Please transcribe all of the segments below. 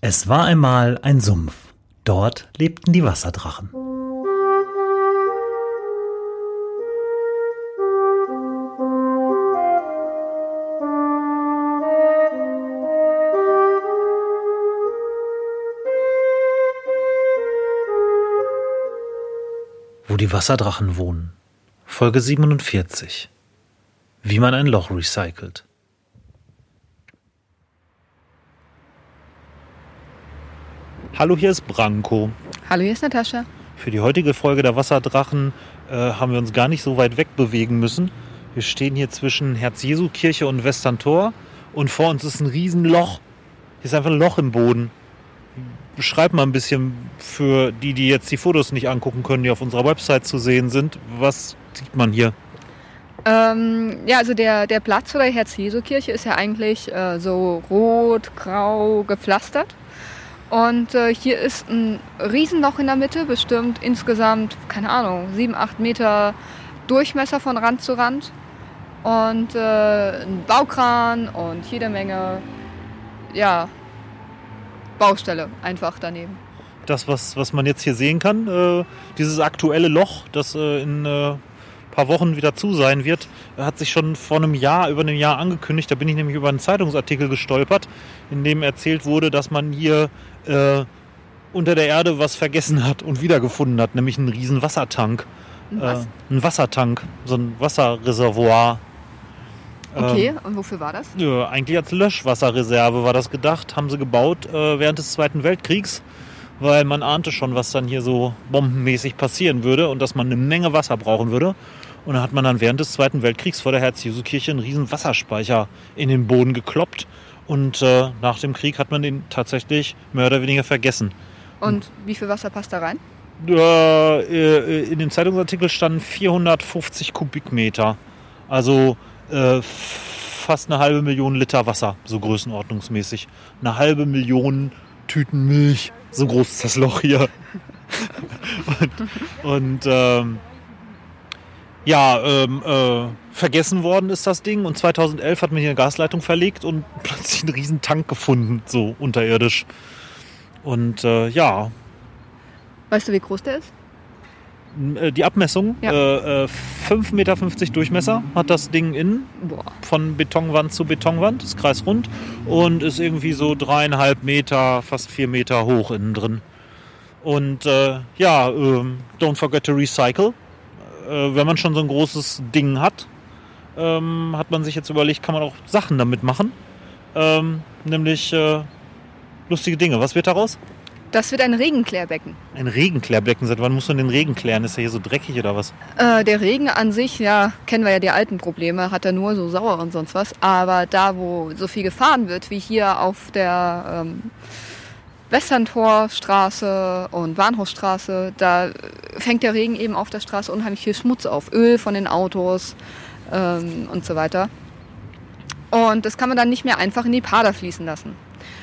Es war einmal ein Sumpf. Dort lebten die Wasserdrachen. Wo die Wasserdrachen wohnen. Folge 47. Wie man ein Loch recycelt. Hallo, hier ist Branko. Hallo, hier ist Natascha. Für die heutige Folge der Wasserdrachen äh, haben wir uns gar nicht so weit weg bewegen müssen. Wir stehen hier zwischen Herz-Jesu-Kirche und Westerntor und vor uns ist ein Riesenloch. Hier ist einfach ein Loch im Boden. Beschreib mal ein bisschen für die, die jetzt die Fotos nicht angucken können, die auf unserer Website zu sehen sind. Was sieht man hier? Ähm, ja, also der, der Platz vor der Herz-Jesu-Kirche ist ja eigentlich äh, so rot-grau gepflastert. Und äh, hier ist ein Riesenloch in der Mitte, bestimmt insgesamt, keine Ahnung, sieben, acht Meter Durchmesser von Rand zu Rand. Und äh, ein Baukran und jede Menge, ja, Baustelle einfach daneben. Das, was, was man jetzt hier sehen kann, äh, dieses aktuelle Loch, das äh, in äh, paar Wochen wieder zu sein wird, hat sich schon vor einem Jahr, über einem Jahr angekündigt. Da bin ich nämlich über einen Zeitungsartikel gestolpert, in dem erzählt wurde, dass man hier äh, unter der Erde was vergessen hat und wiedergefunden hat, nämlich einen riesen Wassertank. Ein was? Äh, ein Wassertank, so ein Wasserreservoir. Okay, Ähm, und wofür war das? ja, eigentlich als Löschwasserreserve war das gedacht, haben sie gebaut äh, während des Zweiten Weltkriegs, weil man ahnte schon, was dann hier so bombenmäßig passieren würde und dass man eine Menge Wasser brauchen würde. Und dann hat man dann während des Zweiten Weltkriegs vor der Herz-Jesu-Kirche einen riesen Wasserspeicher in den Boden gekloppt. Und äh, nach dem Krieg hat man den tatsächlich mehr oder weniger vergessen. Und wie viel Wasser passt da rein? Äh, in dem Zeitungsartikel standen 450 Kubikmeter. Also äh, fast eine halbe Million Liter Wasser, so größenordnungsmäßig. Eine halbe Million Tüten Milch. So groß ist das Loch hier. und und ähm, ja, ähm, äh, vergessen worden ist das Ding. Und 2011 hat man hier eine Gasleitung verlegt und plötzlich einen riesen Tank gefunden, so unterirdisch. Und äh, ja, Weißt du, wie groß der ist? äh, die Abmessung, Ja. äh, äh, 5,50 Meter Durchmesser hat das Ding innen, von Betonwand zu Betonwand, ist kreisrund und ist irgendwie so dreieinhalb Meter, fast vier Meter hoch innen drin. Und äh, ja, ähm, don't forget to recycle. Äh, wenn man schon so ein großes Ding hat, ähm, hat man sich jetzt überlegt, kann man auch Sachen damit machen. Ähm, nämlich äh, lustige Dinge. Was wird daraus? Das wird ein Regenklärbecken. Ein Regenklärbecken. Seit wann muss man den Regen klären? Ist er hier so dreckig oder was? Äh, der Regen an sich, ja, kennen wir ja die alten Probleme, hat er nur so sauer und sonst was. Aber da, wo so viel gefahren wird, wie hier auf der ähm, Westerntorstraße und Bahnhofstraße, da fängt der Regen eben auf der Straße unheimlich viel Schmutz auf. Öl von den Autos ähm, und so weiter. Und das kann man dann nicht mehr einfach in die Pader fließen lassen.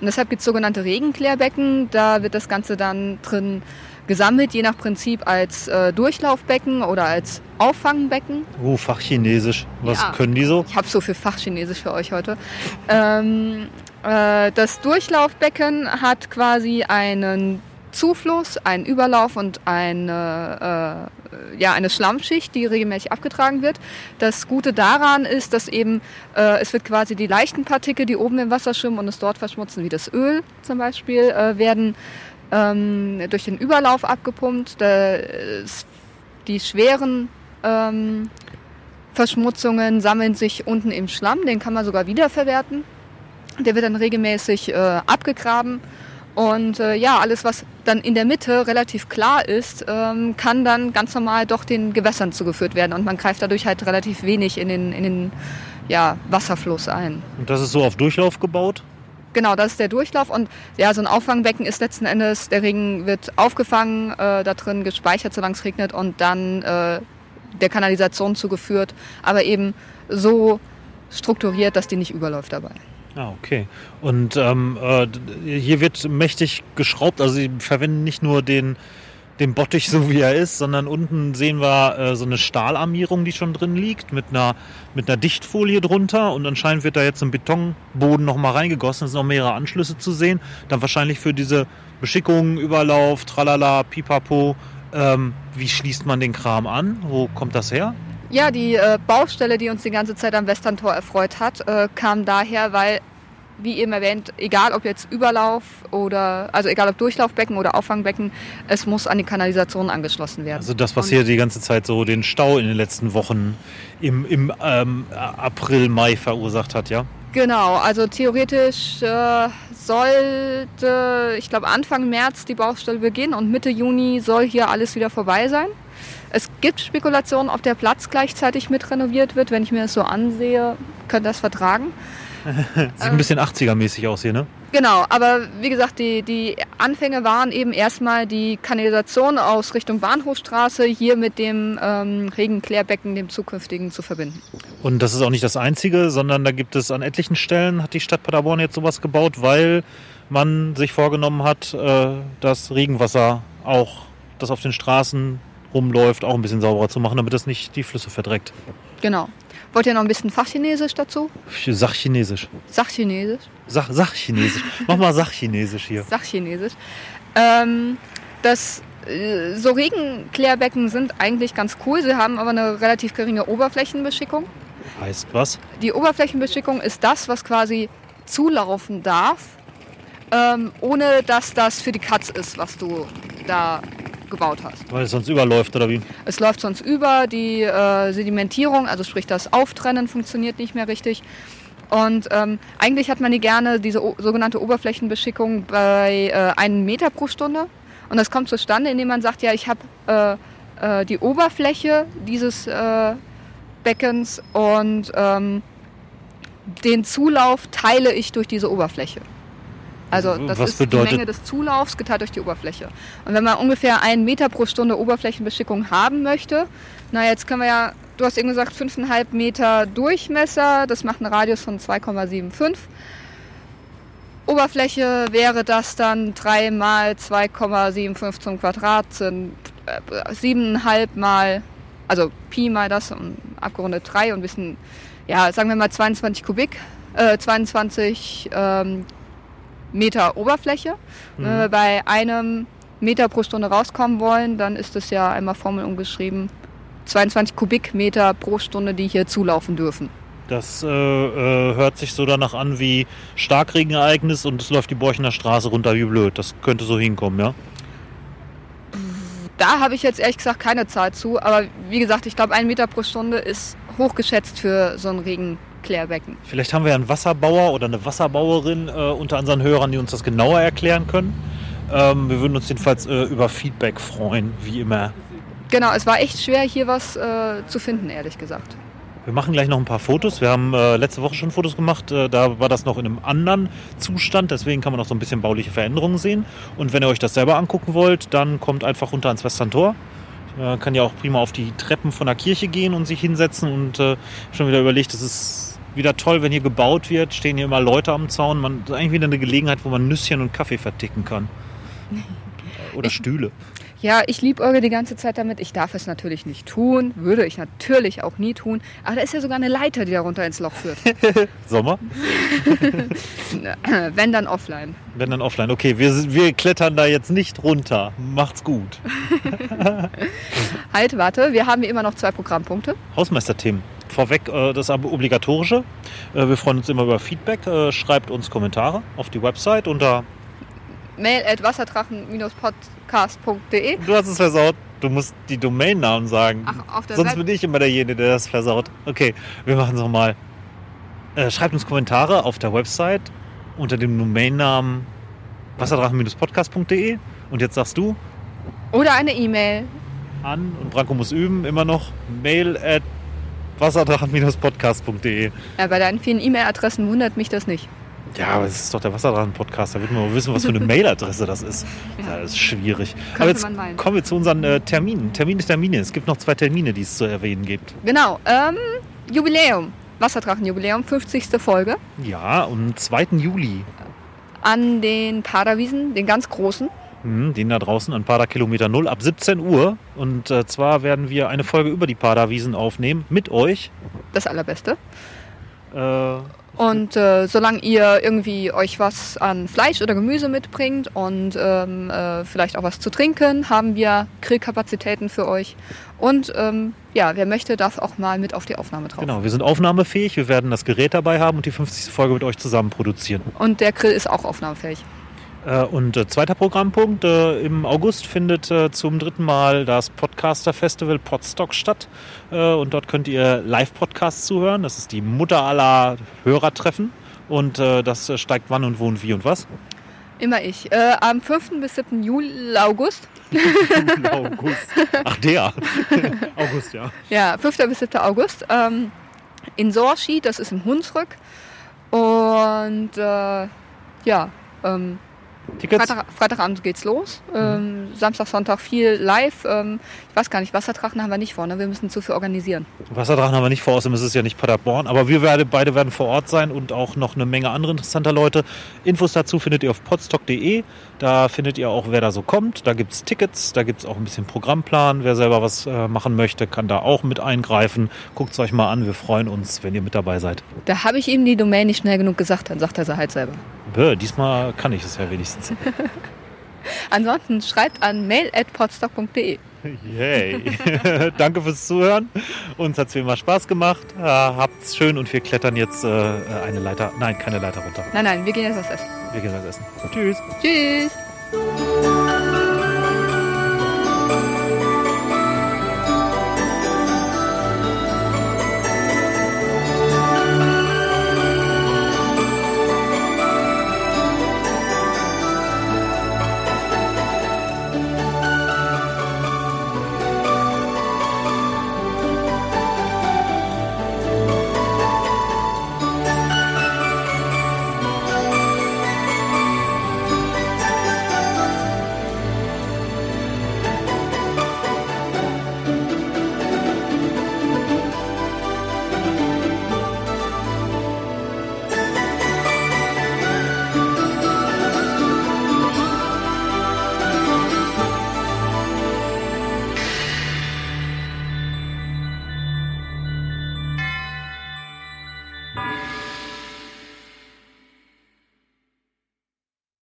Und deshalb gibt es sogenannte Regenklärbecken. Da wird das Ganze dann drin gesammelt, je nach Prinzip als äh, Durchlaufbecken oder als Auffangbecken. Oh, Fachchinesisch. Was Ja. können die so? Ich habe so viel Fachchinesisch für euch heute. Ähm, äh, das Durchlaufbecken hat quasi einen Zufluss, einen Überlauf und eine, äh, ja, eine Schlammschicht, die regelmäßig abgetragen wird. Das Gute daran ist, dass eben äh, es wird quasi die leichten Partikel, die oben im Wasser schwimmen und es dort verschmutzen, wie das Öl zum Beispiel, äh, werden ähm, durch den Überlauf abgepumpt. Da ist die schweren ähm, Verschmutzungen sammeln sich unten im Schlamm, den kann man sogar wiederverwerten. Der wird dann regelmäßig äh, abgegraben. Und äh, ja, alles, was dann in der Mitte relativ klar ist, ähm, kann dann ganz normal doch den Gewässern zugeführt werden. Und man greift dadurch halt relativ wenig in den, in den ja, Wasserfluss ein. Und das ist so auf Durchlauf gebaut? Genau, das ist der Durchlauf. Und ja, so ein Auffangbecken ist letzten Endes, der Regen wird aufgefangen, äh, da drin gespeichert, solange es regnet und dann äh, der Kanalisation zugeführt, aber eben so strukturiert, dass die nicht überläuft dabei. Ah, okay. Und ähm, äh, hier wird mächtig geschraubt. Also sie verwenden nicht nur den den Bottich so wie er ist, sondern unten sehen wir äh, so eine Stahlarmierung, die schon drin liegt, mit einer, mit einer Dichtfolie drunter und anscheinend wird da jetzt ein Betonboden nochmal reingegossen, es sind noch mehrere Anschlüsse zu sehen, dann wahrscheinlich für diese Beschickung, Überlauf, Tralala, Pipapo. Ähm, wie schließt man den Kram an? Wo kommt das her? Ja, die äh, Baustelle, die uns die ganze Zeit am Westerntor erfreut hat, äh, kam daher, weil wie eben erwähnt, egal ob jetzt Überlauf oder, also egal ob Durchlaufbecken oder Auffangbecken, es muss an die Kanalisation angeschlossen werden. Also das, was hier die ganze Zeit so den Stau in den letzten Wochen im, im ähm, April, Mai verursacht hat, ja? Genau, also theoretisch äh, sollte, ich glaube, Anfang März die Baustelle beginnen und Mitte Juni soll hier alles wieder vorbei sein. Es gibt Spekulationen, ob der Platz gleichzeitig mit renoviert wird. Wenn ich mir das so ansehe, könnte das vertragen. Sieht ein bisschen 80er-mäßig aus hier, ne? Genau, aber wie gesagt, die, die Anfänge waren eben erstmal die Kanalisation aus Richtung Bahnhofstraße hier mit dem ähm, Regenklärbecken, dem zukünftigen, zu verbinden. Und das ist auch nicht das Einzige, sondern da gibt es an etlichen Stellen, hat die Stadt Paderborn jetzt sowas gebaut, weil man sich vorgenommen hat, äh, das Regenwasser auch, das auf den Straßen rumläuft, auch ein bisschen sauberer zu machen, damit das nicht die Flüsse verdreckt. Genau. Wollt ihr noch ein bisschen Fachchinesisch dazu? Sachchinesisch. Sachchinesisch? Sach, Sachchinesisch. Mach mal Sachchinesisch hier. Sachchinesisch. Ähm, das, äh, so Regenklärbecken sind eigentlich ganz cool. Sie haben aber eine relativ geringe Oberflächenbeschickung. Heißt was? Die Oberflächenbeschickung ist das, was quasi zulaufen darf, ähm, ohne dass das für die Katz ist, was du da gebaut hast. Weil es sonst überläuft oder wie? Es läuft sonst über, die äh, Sedimentierung, also sprich das Auftrennen funktioniert nicht mehr richtig. Und ähm, eigentlich hat man die gerne, diese o sogenannte Oberflächenbeschickung bei äh, einem Meter pro Stunde. Und das kommt zustande, indem man sagt, ja, ich habe äh, äh, die Oberfläche dieses äh, Beckens und ähm, den Zulauf teile ich durch diese Oberfläche. Also das Was ist bedeutet- die Menge des Zulaufs geteilt durch die Oberfläche. Und wenn man ungefähr einen Meter pro Stunde Oberflächenbeschickung haben möchte, na jetzt können wir ja, du hast eben gesagt, 5,5 Meter Durchmesser, das macht einen Radius von 2,75. Oberfläche wäre das dann 3 mal 2,75 zum Quadrat sind äh, 7,5 mal, also Pi mal das und abgerundet 3 und ein bisschen, ja, sagen wir mal 22 Kubik, äh, 22 ähm, Meter Oberfläche. Wenn wir bei einem Meter pro Stunde rauskommen wollen, dann ist es ja einmal Formel umgeschrieben. 22 Kubikmeter pro Stunde, die hier zulaufen dürfen. Das äh, äh, hört sich so danach an wie Starkregenereignis und es läuft die Borchener Straße runter wie blöd. Das könnte so hinkommen, ja? Da habe ich jetzt ehrlich gesagt keine Zahl zu, aber wie gesagt, ich glaube, ein Meter pro Stunde ist hochgeschätzt für so ein Regenklärbecken. Vielleicht haben wir ja einen Wasserbauer oder eine Wasserbauerin äh, unter unseren Hörern, die uns das genauer erklären können. Ähm, wir würden uns jedenfalls äh, über Feedback freuen, wie immer. Genau, es war echt schwer, hier was äh, zu finden, ehrlich gesagt. Wir machen gleich noch ein paar Fotos. Wir haben äh, letzte Woche schon Fotos gemacht. Äh, da war das noch in einem anderen Zustand. Deswegen kann man noch so ein bisschen bauliche Veränderungen sehen. Und wenn ihr euch das selber angucken wollt, dann kommt einfach runter ans Westerntor. Äh, kann ja auch prima auf die Treppen von der Kirche gehen und sich hinsetzen. Und äh, schon wieder überlegt, es ist wieder toll, wenn hier gebaut wird. Stehen hier immer Leute am Zaun. Man, das ist eigentlich wieder eine Gelegenheit, wo man Nüsschen und Kaffee verticken kann. Oder Stühle. Ja, ich liebäuge die ganze Zeit damit. Ich darf es natürlich nicht tun, würde ich natürlich auch nie tun. Aber da ist ja sogar eine Leiter, die da runter ins Loch führt. Sommer? Wenn dann offline. Wenn dann offline. Okay, wir, wir klettern da jetzt nicht runter. Macht's gut. Halt, warte, wir haben hier immer noch zwei Programmpunkte. Hausmeisterthemen. Vorweg äh, das obligatorische. Äh, wir freuen uns immer über Feedback. Äh, schreibt uns Kommentare auf die Website unter. Mail at wasserdrachen-podcast.de. Du hast es versaut. Du musst die Domainnamen sagen. Ach, auf der Sonst Web bin ich immer derjenige, der das versaut. Okay, wir machen es nochmal. Äh, schreibt uns Kommentare auf der Website unter dem Domainnamen wasserdrachen-podcast.de. Und jetzt sagst du oder eine E-Mail. an und Branko muss üben immer noch mail at wasserdrachen-podcast.de. Ja, bei deinen vielen E-Mail-Adressen wundert mich das nicht. Ja, aber es ist doch der Wasserdrachen-Podcast. Da wird man mal wissen, was für eine Mailadresse das ist. Ja, das ist schwierig. Könnte aber jetzt kommen wir zu unseren äh, Terminen. Termine, Termine. Es gibt noch zwei Termine, die es zu erwähnen gibt. Genau, ähm, Jubiläum. Wasserdrachen-Jubiläum, 50. Folge. Ja, am 2. Juli. An den Paderwiesen, den ganz großen. Mhm, den da draußen an Pada Kilometer Null ab 17 Uhr. Und äh, zwar werden wir eine Folge über die Pada-Wiesen aufnehmen mit euch. Das Allerbeste. Äh, Und äh, solange ihr irgendwie euch was an Fleisch oder Gemüse mitbringt und ähm, äh, vielleicht auch was zu trinken, haben wir Grillkapazitäten für euch. Und ähm, ja, wer möchte, darf auch mal mit auf die Aufnahme drauf. genau, wir sind aufnahmefähig. Wir werden das Gerät dabei haben und die 50. Folge mit euch zusammen produzieren. Und der Grill ist auch aufnahmefähig. Äh, und äh, zweiter Programmpunkt, äh, im August findet zum dritten Mal das Podcaster Festival Podstock statt. Und dort könnt ihr Live-Podcasts zuhören. Das ist die Mutter aller Hörertreffen. Und das steigt wann und wo und wie und was. Immer ich. Äh, am 5. bis 7. Juli, August. August. Ach, der. August, ja. Ja, 5. bis 7. August. Ähm, in Sorschi, das ist im Hunsrück. Und äh, ja, ähm, Tickets? Freitag, Freitagabend geht's los. Ähm, Samstag, Sonntag viel live. Ähm, ich weiß gar nicht, Wasserdrachen haben wir nicht vor. Ne? Wir müssen zu viel organisieren. Wasserdrachen haben wir nicht vor, außerdem ist es ja nicht Paderborn. Aber wir werde, beide werden vor Ort sein und auch noch eine Menge andere interessanter Leute. Infos dazu findet ihr auf podstock.de. Da findet ihr auch, wer da so kommt. Da gibt's Tickets, da gibt's auch ein bisschen Programmplan. Wer selber was äh, machen möchte, kann da auch mit eingreifen. Guckt's euch mal an. Wir freuen uns, wenn ihr mit dabei seid. Da habe ich ihm die Domain nicht schnell genug gesagt, dann sagt er sie halt selber. Bäh, diesmal kann ich es ja wenigstens. Ansonsten schreibt an mail.podstock.de. Yay. Danke fürs Zuhören. Uns hat's wie immer Spaß gemacht. Äh, habt's schön und wir klettern jetzt äh, eine Leiter. Nein, keine Leiter runter. Nein, nein, wir gehen jetzt was essen. Wir gehen was essen. Tschüss. Tschüss.